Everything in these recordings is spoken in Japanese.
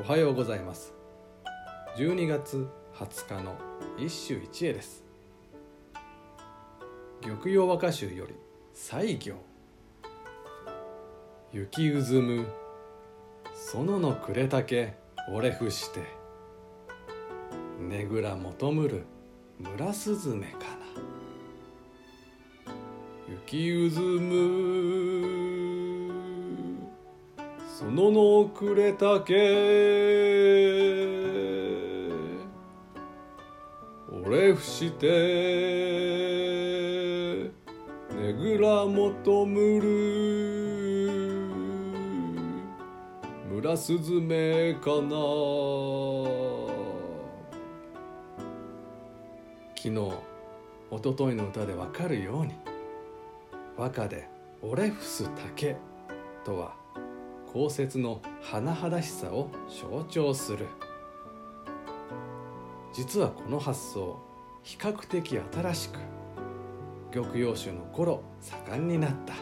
おはようございます。12月20日の一首一会です。玉葉和歌集より西行。雪うずむ。園の暮れ竹折れ伏して。ねぐら求むる。村スズメかな。雪うずむ。園の暮れ竹折れ伏して。ねぐら求むる。村スズメかな。昨日おとといの歌でわかるように。和歌で「折れ伏す竹」とは降雪の甚だしさを象徴する。実はこの発想比較的新しく玉葉集の頃盛んになった。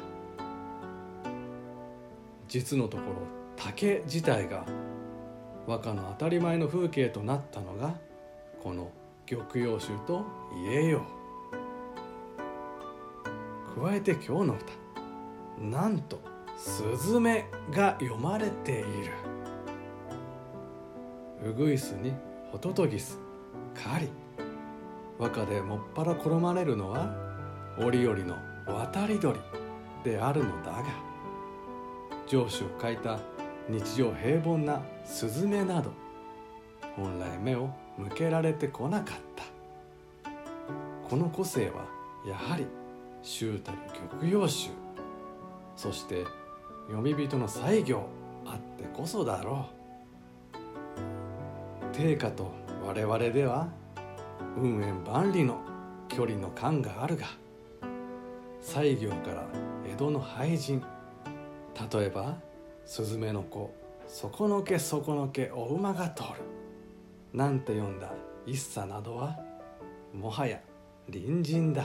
実のところ竹自体が和歌の当たり前の風景となったのがこの玉葉集と言えよう。加えて今日の歌。なんと「スズメ」が読まれている。ウグイスにホトトギスカリ。和歌でもっぱら好まれるのは折々の渡り鳥であるのだが上司を書いた日常平凡なスズメなど本来目を向けられてこなかった。この個性はやはり周たる玉葉集そして読み人の西行あってこそだろう。定価と我々では運縁万里の距離の感があるが西行から江戸の俳人例えばスズメの子底の毛底の毛お馬が通るなんて読んだ一茶などはもはや隣人だ。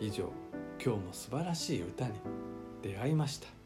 以上。今日も素晴らしい歌に出会いました。